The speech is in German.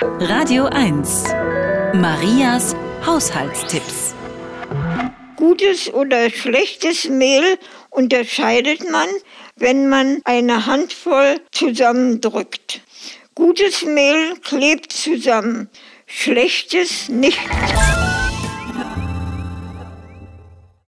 Radio 1. Marias Haushaltstipps. Gutes oder schlechtes Mehl unterscheidet man, wenn man eine Handvoll zusammendrückt. Gutes Mehl klebt zusammen, schlechtes nicht.